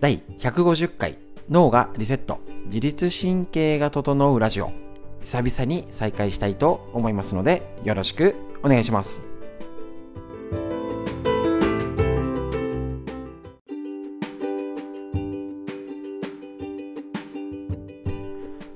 第150回脳がリセット自律神経が整うラジオ。久々に再開したいと思いますのでよろしくお願いします。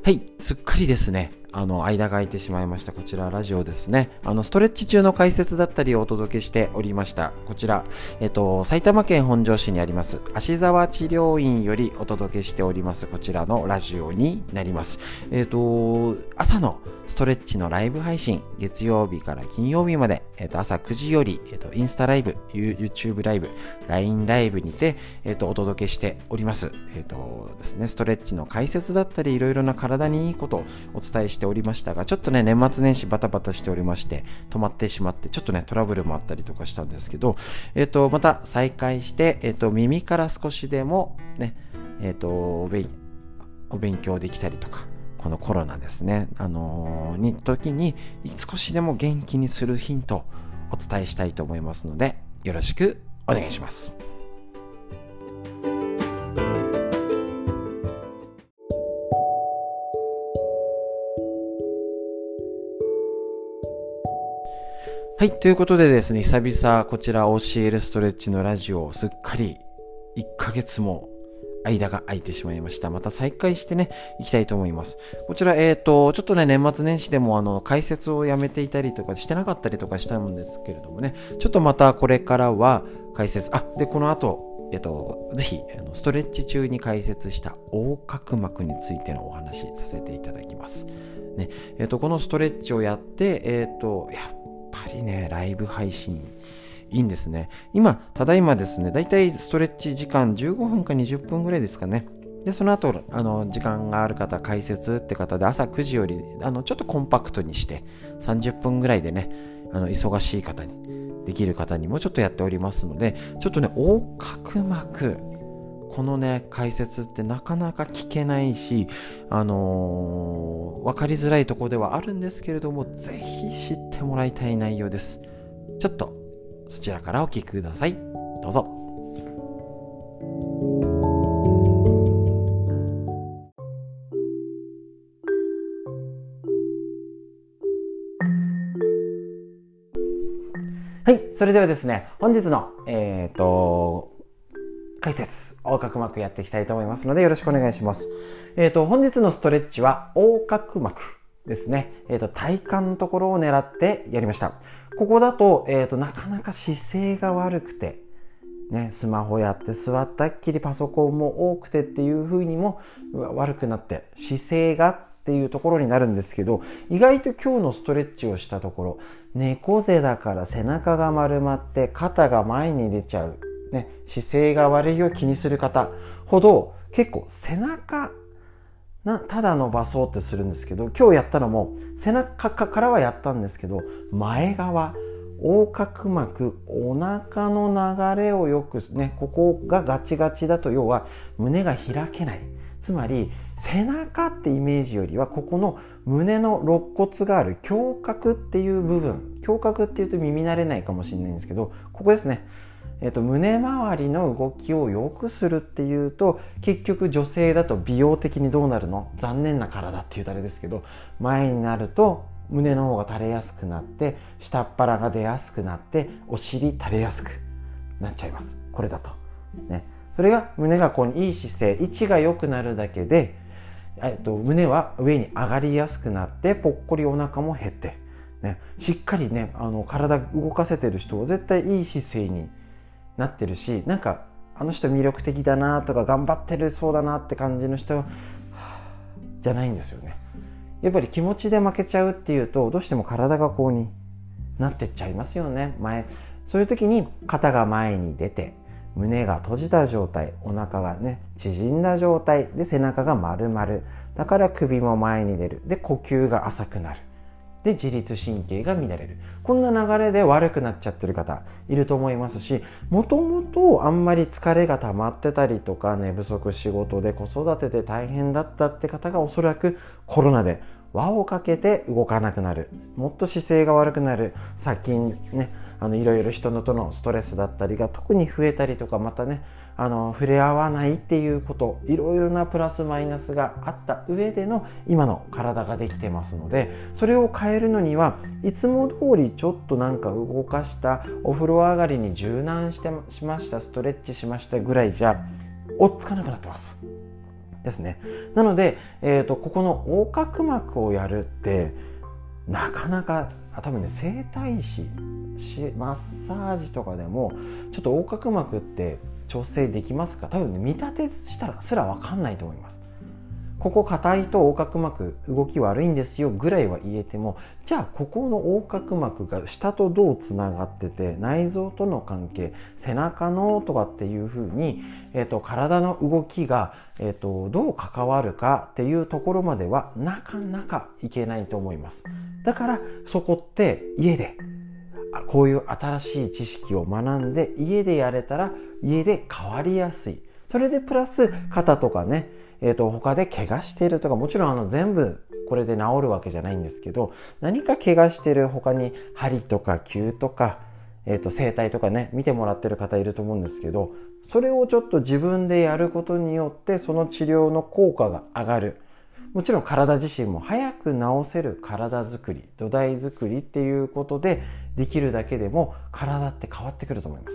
はいすっかりですね。あの間が空いてしまいました。こちらラジオですね。あのストレッチ中の解説だったりをお届けしておりました。こちら、えっと、埼玉県本庄市にあります芦沢治療院よりお届けしておりますこちらのラジオになります。えっと朝のストレッチのライブ配信月曜日から金曜日まで、えっと、朝9時より、えっと、インスタライブ YouTube ライブ LINE ライブにて、えっと、お届けしております。えっとですねストレッチの解説だったりいろいろな体にいいことをお伝えしてておりましたが、ちょっとね、年末年始バタバタしておりまして、止まってしまって、ちょっとね、トラブルもあったりとかしたんですけど、えっ、ー、と、また再開して、えっ、ー、と、耳から少しでもね、えっ、ー、とお勉、お勉強できたりとか、このコロナですね、あの、に時に少しでも元気にするヒントお伝えしたいと思いますので、よろしくお願いします。はい、ということでですね、久々こちら教えるストレッチのラジオをすっかり1ヶ月も間が空いてしまいました。また再開してね、行きたいと思います。こちら、えっ、ー、と、ちょっとね、年末年始でもあの、解説をやめていたりとかしてなかったりとかしたんですけれどもね、ちょっとまたこれからは解説、あ、で、この後、えっと、ぜひ、あのストレッチ中に解説した横隔膜についてのお話させていただきます。ね、えっと、このストレッチをやって、えっと、やっぱりね、ライブ配信いいんですね。今、ただいまですね、だいたいストレッチ時間15分か20分ぐらいですかね。で、その後、あの、時間がある方、解説って方で朝9時より、あの、ちょっとコンパクトにして、30分ぐらいでね、あの、忙しい方に、できる方にもちょっとやっておりますので、ちょっとね、横隔膜、このね、解説ってなかなか聞けないし、あのー、分かりづらいところではあるんですけれども、ぜひ知ってもらいたい内容です。ちょっとそちらからお聞きください。どうぞ。はい、それではですね、本日の、えっ、ー、と、解説、横隔膜やっていきたいと思いますので、よろしくお願いします。えっ、ー、と、本日のストレッチは、横隔膜ですね。えっ、ー、と、体幹のところを狙ってやりました。ここだと、えっ、ー、と、なかなか姿勢が悪くて、ね、スマホやって座ったっきりパソコンも多くてっていう風にも悪くなって、姿勢がっていうところになるんですけど、意外と今日のストレッチをしたところ、猫背だから背中が丸まって肩が前に出ちゃうね、姿勢が悪いを気にする方ほど結構背中なただ伸ばそうってするんですけど今日やったのも背中からはやったんですけど前側横隔膜お腹の流れをよくねここがガチガチだと要は胸が開けない。つまり背中ってイメージよりはここの胸の肋骨がある胸郭っていう部分。胸郭っていうと耳慣れないかもしれないんですけどここですね。えっと、胸周りの動きを良くするっていうと結局女性だと美容的にどうなるの？残念な体っていうとあれですけど前になると胸の方が垂れやすくなって下っ腹が出やすくなってお尻垂れやすくなっちゃいます。これだと。ね、それが胸がこういい姿勢位置が良くなるだけで、えっと、胸は上に上がりやすくなってぽっこりお腹も減って、ね、しっかりねあの体動かせてる人は絶対いい姿勢になってるしなんかあの人魅力的だなとか頑張ってるそうだなって感じの人じゃないんですよね。やっぱり気持ちで負けちゃうっていうとどうしても体がこうになってっちゃいますよね。前そういう時に肩が前に出て胸が閉じた状態お腹がね縮んだ状態で背中が丸々。だから首も前に出る。で呼吸が浅くなる。で自律神経が乱れる。こんな流れで悪くなっちゃってる方いると思いますしもともとあんまり疲れが溜まってたりとか寝不足仕事で子育てで大変だったって方がおそらくコロナで輪をかけて動かなくなる。もっと姿勢が悪くなる。先にねあのいろいろ人のとのストレスだったりが特に増えたりとかまたねあの触れ合わないっていうこといろいろなプラスマイナスがあった上での今の体ができてますのでそれを変えるのにはいつも通りちょっとなんか動かしたお風呂上がりに柔軟してしましたストレッチしましたぐらいじゃ追っつかなくなってます。ですね。なので、えーと、ここの横隔膜をやるってなかなか多分ね整体師マッサージとかでもちょっと横隔膜って調整できますか？多分ね見立てしたらすら分かんないと思います。ここ硬いと横隔膜動き悪いんですよぐらいは言えてもじゃあここの横隔膜が下とどうつながってて内臓との関係背中のとかっていうふうに、えーと、体の動きが、えーとどう関わるかっていうところまではなかなかいけないと思います。だからそこって家でこういう新しい知識を学んで家でやれたら家で変わりやすい。それでプラス肩とかね、えー、と他で怪我しているとかもちろんあの全部これで治るわけじゃないんですけど何か怪我してる他に針とか灸とか、えー、と整体とかね見てもらってる方いると思うんですけどそれをちょっと自分でやることによってその治療の効果が上がる。もちろん体自身も早く治せる体づくり土台づくりっていうことでできるだけでも体って変わってくると思います。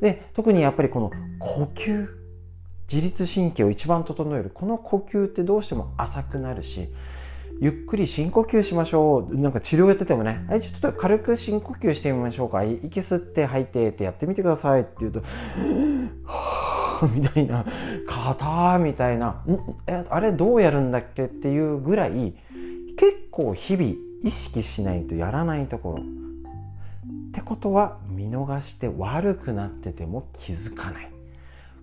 で特にやっぱりこの呼吸。自律神経を一番整える。この呼吸ってどうしても浅くなるしゆっくり深呼吸しましょう。なんか治療やっててもねはいちょっと軽く深呼吸してみましょうか。息吸って吐いてってやってみてくださいって言うと みたいな硬みたいなえあれどうやるんだっけっていうぐらい結構日々意識しないとやらないところ。ってことは見逃して悪くなってても気づかない。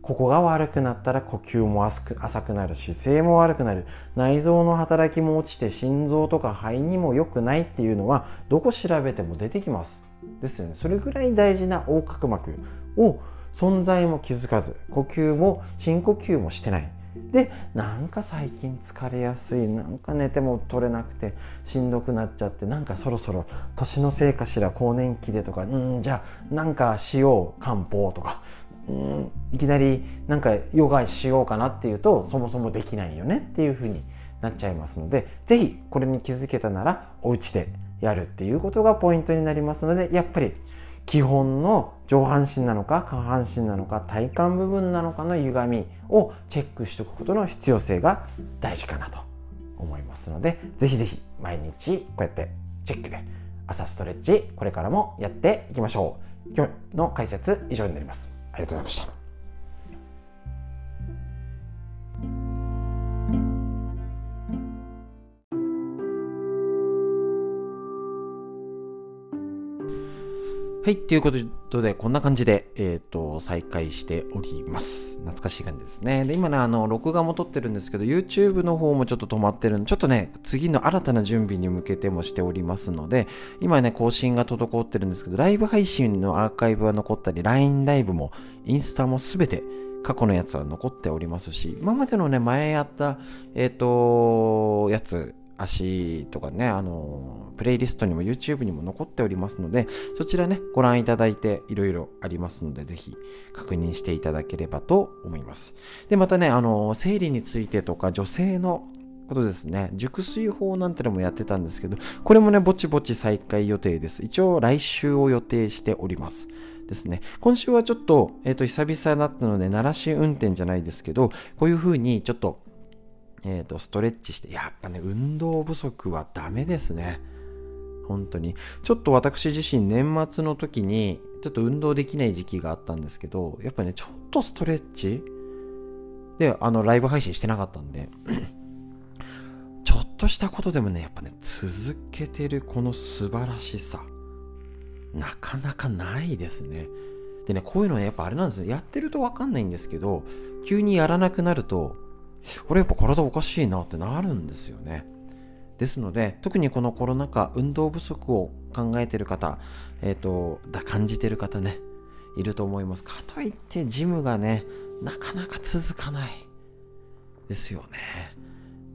ここが悪くなったら呼吸も浅くなる姿勢も悪くなる。内臓の働きも落ちて心臓とか肺にも良くないっていうのはどこ調べても出てきます。ですよね。それぐらい大事な横隔膜を存在も気づかず呼吸も深呼吸もしてない。でなんか最近疲れやすい。なんか寝ても取れなくてしんどくなっちゃってなんかそろそろ年のせいかしら更年期でとかうんじゃあなんかしよう漢方とか。うんいきなりなんかヨガしようかなっていうとそもそもできないよねっていうふうになっちゃいますので是非これに気づけたならお家でやるっていうことがポイントになりますのでやっぱり基本の上半身なのか下半身なのか体幹部分なのかの歪みをチェックしておくことの必要性が大事かなと思いますのでぜひぜひ毎日こうやってチェックで朝ストレッチこれからもやっていきましょう。今日の解説以上になります。ありがとうございました。はい、ということで、こんな感じで、えっ、ー、と、再開しております。懐かしい感じですね。で、今ね、あの、録画も撮ってるんですけど、YouTube の方もちょっと止まってるんで、ちょっとね、次の新たな準備に向けてもしておりますので、今ね、更新が滞ってるんですけど、ライブ配信のアーカイブは残ったり、LINE ライブも、インスタもすべて、過去のやつは残っておりますし、今までのね、前やった、えっ、ー、と、やつ、足とかね、あの、プレイリストにも YouTube にも残っておりますので、そちらね、ご覧いただいていろいろありますので、ぜひ確認していただければと思います。で、またね、あの、生理についてとか女性のことですね。熟睡法なんてのもやってたんですけど、これもね、ぼちぼち再開予定です。一応来週を予定しております。ですね。今週はちょっと、えっ、ー、と、久々だったので、鳴らし運転じゃないですけど、こういう風にちょっとえーと、ストレッチしてやっぱね運動不足はダメですね。本当に。ちょっと私自身年末の時にちょっと運動できない時期があったんですけどやっぱねちょっとストレッチであのライブ配信してなかったんで ちょっとしたことでもねやっぱね続けてるこの素晴らしさなかなかないですね。でねこういうのはやっぱあれなんですよ。やってるとわかんないんですけど急にやらなくなると俺やっぱ体おかしいなってなるんですよね。ですので、特にこのコロナ禍、運動不足を考えてる方、えっ、ー、と、だ、感じてる方ね、いると思います。かといって、ジムがね、なかなか続かない。ですよね。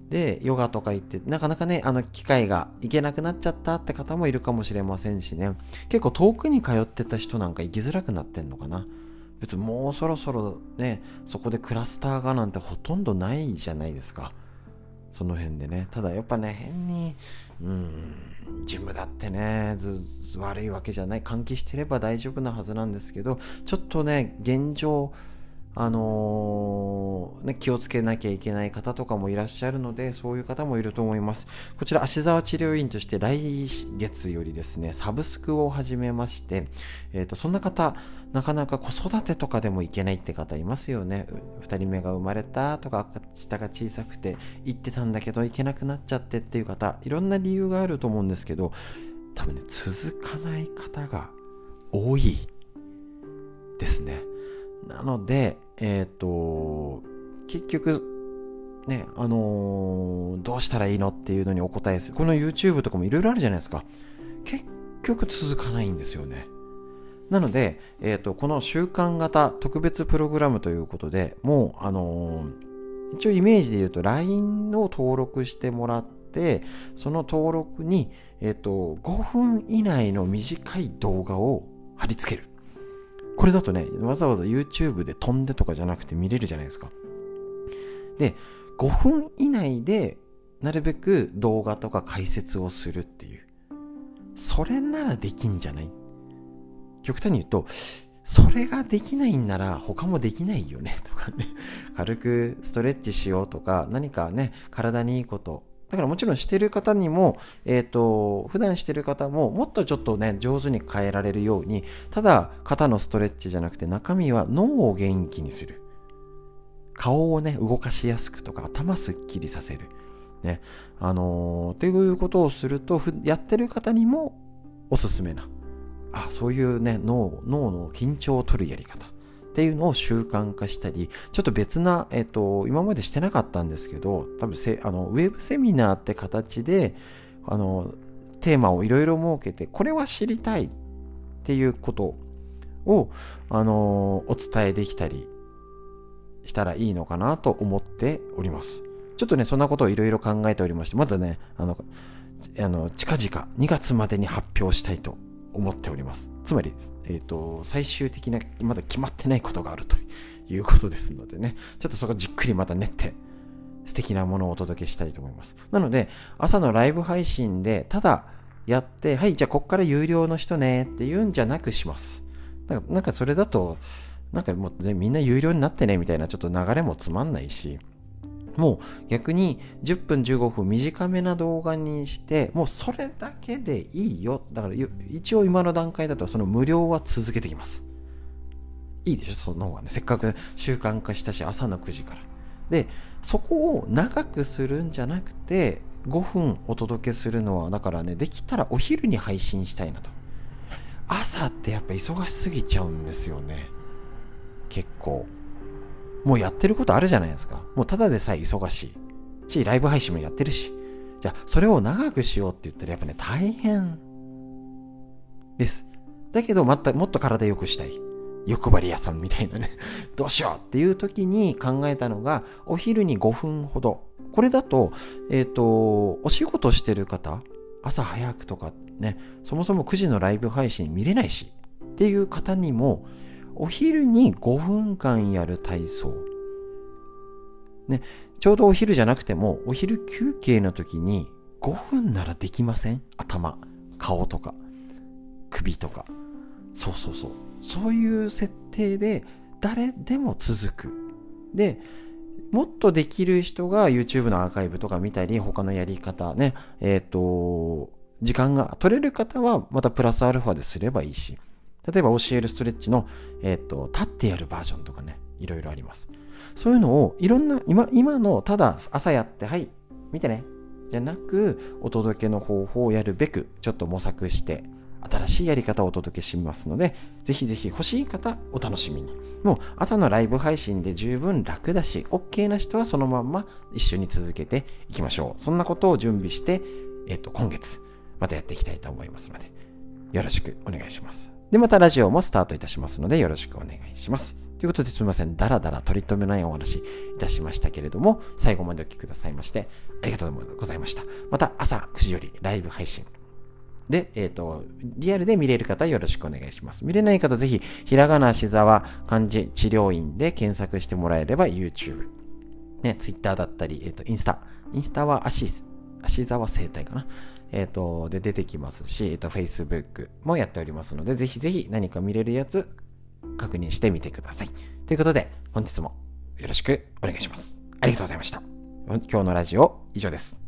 で、ヨガとか行って、なかなかね、あの機会が行けなくなっちゃったって方もいるかもしれませんしね。結構遠くに通ってた人なんか行きづらくなってんのかな。別にもうそろそろね、そこでクラスターがなんてほとんどないじゃないですか。その辺でね。ただやっぱね、変に、うん、ジムだってね、悪いわけじゃない。換気してれば大丈夫なはずなんですけど、ちょっとね、現状、あのー、ね、気をつけなきゃいけない方とかもいらっしゃるので、そういう方もいると思います。こちら、芦沢治療院として来月よりですね、サブスクを始めまして、え、ー、と、そんな方、なかなか子育てとかでも行けないって方いますよね。2人目が生まれたとか、下が小さくて行ってたんだけど行けなくなっちゃってっていう方、いろんな理由があると思うんですけど、多分ね、続かない方が多いですね。なので、えっ、ー、と、結局、ね、あのー、どうしたらいいのっていうのにお答えする。この YouTube とかもいろいろあるじゃないですか。結局続かないんですよね。なので、えっ、ー、と、この習慣型特別プログラムということで、もう、あの、一応イメージで言うと LINE を登録してもらって、その登録に、えっ、と、5分以内の短い動画を貼り付ける。これだとね、わざわざ YouTube で飛んでとかじゃなくて見れるじゃないですか。で、5分以内でなるべく動画とか解説をするっていう。それならできんじゃない？極端に言うと、それができないんなら他もできないよね？とかね。軽くストレッチしようとか、何かね、体にいいこと、だからもちろんしてる方にも、えっ、ー、と、普段してる方ももっとちょっとね、上手に変えられるように、ただ肩のストレッチじゃなくて中身は脳を元気にする。顔をね、動かしやすくとか、頭すっきりさせる。ね。あのー、っていうことをすると、やってる方にもおすすめな。あ、そういうね、脳、脳の緊張を取るやり方。っていうのを習慣化したり、ちょっと別な、えっと、今までしてなかったんですけど、多分せあのウェブセミナーって形で、あの、テーマをいろいろ設けて、これは知りたいっていうことを、あの、お伝えできたりしたらいいのかなと思っております。ちょっとね、そんなことをいろいろ考えておりまして、まだね、あの、あの近々2月までに発表したいと思っております。つまり、えーと、最終的なまだ決まってないことがあるということですのでね。ちょっとそこじっくりまた練って素敵なものをお届けしたいと思います。なので朝のライブ配信でただやってはいじゃあこっから有料の人ねっていうんじゃなくします。なんかそれだとなんかもうみんな有料になってねみたいなちょっと流れもつまんないしもう逆に10分15分短めな動画にしてもうそれだけでいいよ。だから一応今の段階だとその無料は続けてきます。いいでしょ？その方がね。せっかく習慣化したし朝の9時から。でそこを長くするんじゃなくて5分お届けするのはだからねできたらお昼に配信したいなと。朝ってやっぱ忙しすぎちゃうんですよね。結構。もうやってることあるじゃないですか。もうただでさえ忙しい。し、ライブ配信もやってるし。じゃあ、それを長くしようって言ったらやっぱね、大変です。だけど、また、もっと体良くしたい。欲張り屋さんみたいなね どうしようっていう時に考えたのが、お昼に5分ほど。これだと、えっ、ー、と、お仕事してる方、朝早くとかね、そもそも9時のライブ配信見れないし、っていう方にも、お昼に5分間やる体操。ね、ちょうどお昼じゃなくても、お昼休憩の時に5分ならできません？頭、顔とか、首とか。そうそうそう。そういう設定で誰でも続く。で、もっとできる人が YouTube のアーカイブとか見たり、他のやり方ね、えっ、ー、と、時間が取れる方はまたプラスアルファですればいいし。例えば教えるストレッチの、えっ、ー、と、立ってやるバージョンとかね、いろいろあります。そういうのをいろんな、今、今のただ朝やって、はい、見てね、じゃなく、お届けの方法をやるべく、ちょっと模索して、新しいやり方をお届けしますので、ぜひぜひ欲しい方、お楽しみに。もう朝のライブ配信で十分楽だし、OK な人はそのまんま一緒に続けていきましょう。そんなことを準備して、えっ、と、今月、またやっていきたいと思いますので、よろしくお願いします。で、またラジオもスタートいたしますのでよろしくお願いします。ということですみません、だらだら取り留めないお話いたしましたけれども、最後までお聞きくださいまして、ありがとうございました。また朝9時よりライブ配信。で、えっ、ー、と、リアルで見れる方よろしくお願いします。見れない方ぜひ、ひらがなしざわ漢字治療院で検索してもらえれば YouTube、ね、Twitter だったり、えっ、ー、と、インスタ。インスタは足、足沢生態かな。えっ、ー、と、で出てきますし、えっ、と、Facebook もやっておりますので、ぜひぜひ何か見れるやつ確認してみてください。ということで、本日もよろしくお願いします。ありがとうございました。今日のラジオ以上です。